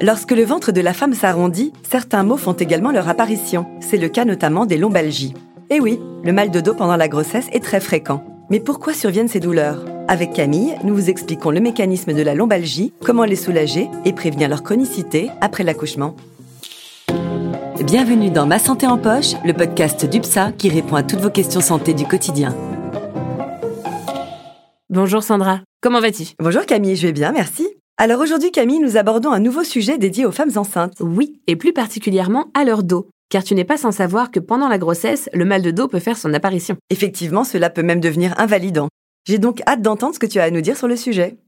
Lorsque le ventre de la femme s'arrondit, certains maux font également leur apparition. C'est le cas notamment des lombalgies. Et oui, le mal de dos pendant la grossesse est très fréquent. Mais pourquoi surviennent ces douleurs? Avec Camille, nous vous expliquons le mécanisme de la lombalgie, comment les soulager et prévenir leur chronicité après l'accouchement. Bienvenue dans Ma Santé en Poche, le podcast d'UPSA qui répond à toutes vos questions santé du quotidien. Bonjour Sandra, comment vas-tu? Bonjour Camille, je vais bien, merci. Alors aujourd'hui Camille, nous abordons un nouveau sujet dédié aux femmes enceintes. Oui, et plus particulièrement à leur dos. Car tu n'es pas sans savoir que pendant la grossesse, le mal de dos peut faire son apparition. Effectivement, cela peut même devenir invalidant. J'ai donc hâte d'entendre ce que tu as à nous dire sur le sujet.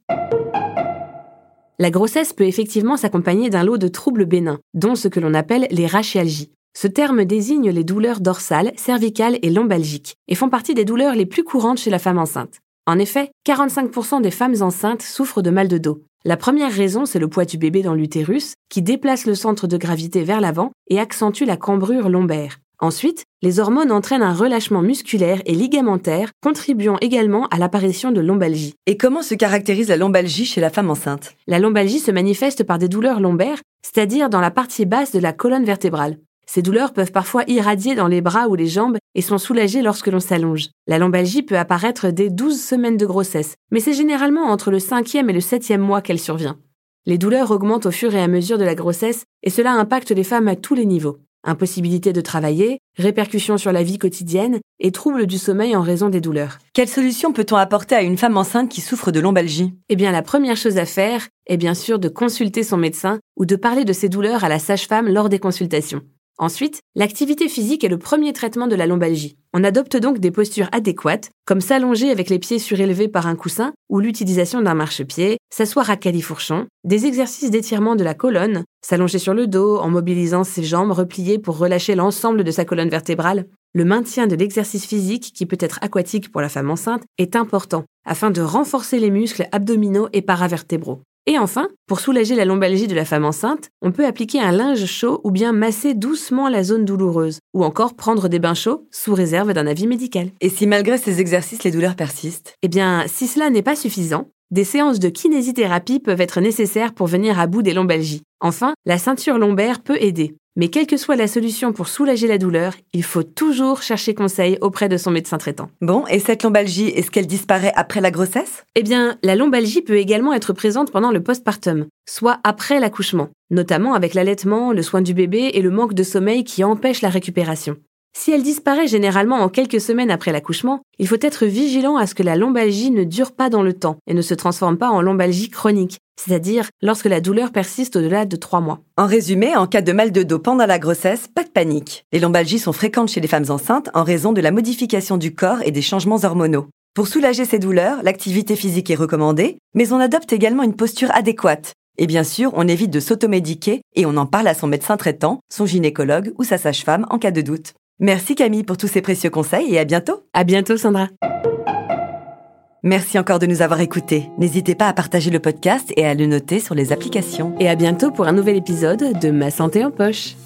La grossesse peut effectivement s'accompagner d'un lot de troubles bénins, dont ce que l'on appelle les rachialgies. Ce terme désigne les douleurs dorsales, cervicales et lombalgiques, et font partie des douleurs les plus courantes chez la femme enceinte. En effet, 45% des femmes enceintes souffrent de mal de dos. La première raison, c'est le poids du bébé dans l'utérus, qui déplace le centre de gravité vers l'avant et accentue la cambrure lombaire. Ensuite, les hormones entraînent un relâchement musculaire et ligamentaire, contribuant également à l'apparition de lombalgie. Et comment se caractérise la lombalgie chez la femme enceinte? La lombalgie se manifeste par des douleurs lombaires, c'est-à-dire dans la partie basse de la colonne vertébrale. Ces douleurs peuvent parfois irradier dans les bras ou les jambes et sont soulagées lorsque l'on s'allonge. La lombalgie peut apparaître dès 12 semaines de grossesse, mais c'est généralement entre le cinquième et le septième mois qu'elle survient. Les douleurs augmentent au fur et à mesure de la grossesse et cela impacte les femmes à tous les niveaux. Impossibilité de travailler, répercussions sur la vie quotidienne et troubles du sommeil en raison des douleurs. Quelle solution peut-on apporter à une femme enceinte qui souffre de lombalgie? Eh bien, la première chose à faire est bien sûr de consulter son médecin ou de parler de ses douleurs à la sage-femme lors des consultations. Ensuite, l'activité physique est le premier traitement de la lombalgie. On adopte donc des postures adéquates, comme s'allonger avec les pieds surélevés par un coussin ou l'utilisation d'un marchepied, s'asseoir à califourchon, des exercices d'étirement de la colonne, s'allonger sur le dos en mobilisant ses jambes repliées pour relâcher l'ensemble de sa colonne vertébrale. Le maintien de l'exercice physique, qui peut être aquatique pour la femme enceinte, est important afin de renforcer les muscles abdominaux et paravertébraux. Et enfin, pour soulager la lombalgie de la femme enceinte, on peut appliquer un linge chaud ou bien masser doucement la zone douloureuse, ou encore prendre des bains chauds sous réserve d'un avis médical. Et si malgré ces exercices les douleurs persistent? Eh bien, si cela n'est pas suffisant, des séances de kinésithérapie peuvent être nécessaires pour venir à bout des lombalgies. Enfin, la ceinture lombaire peut aider. Mais quelle que soit la solution pour soulager la douleur, il faut toujours chercher conseil auprès de son médecin traitant. Bon, et cette lombalgie, est-ce qu'elle disparaît après la grossesse? Eh bien, la lombalgie peut également être présente pendant le postpartum, soit après l'accouchement, notamment avec l'allaitement, le soin du bébé et le manque de sommeil qui empêche la récupération. Si elle disparaît généralement en quelques semaines après l'accouchement, il faut être vigilant à ce que la lombalgie ne dure pas dans le temps et ne se transforme pas en lombalgie chronique, c'est-à-dire lorsque la douleur persiste au-delà de trois mois. En résumé, en cas de mal de dos pendant la grossesse, pas de panique. Les lombalgies sont fréquentes chez les femmes enceintes en raison de la modification du corps et des changements hormonaux. Pour soulager ces douleurs, l'activité physique est recommandée, mais on adopte également une posture adéquate. Et bien sûr, on évite de s'automédiquer et on en parle à son médecin traitant, son gynécologue ou sa sage-femme en cas de doute. Merci Camille pour tous ces précieux conseils et à bientôt. À bientôt Sandra. Merci encore de nous avoir écoutés. N'hésitez pas à partager le podcast et à le noter sur les applications. Et à bientôt pour un nouvel épisode de Ma santé en poche.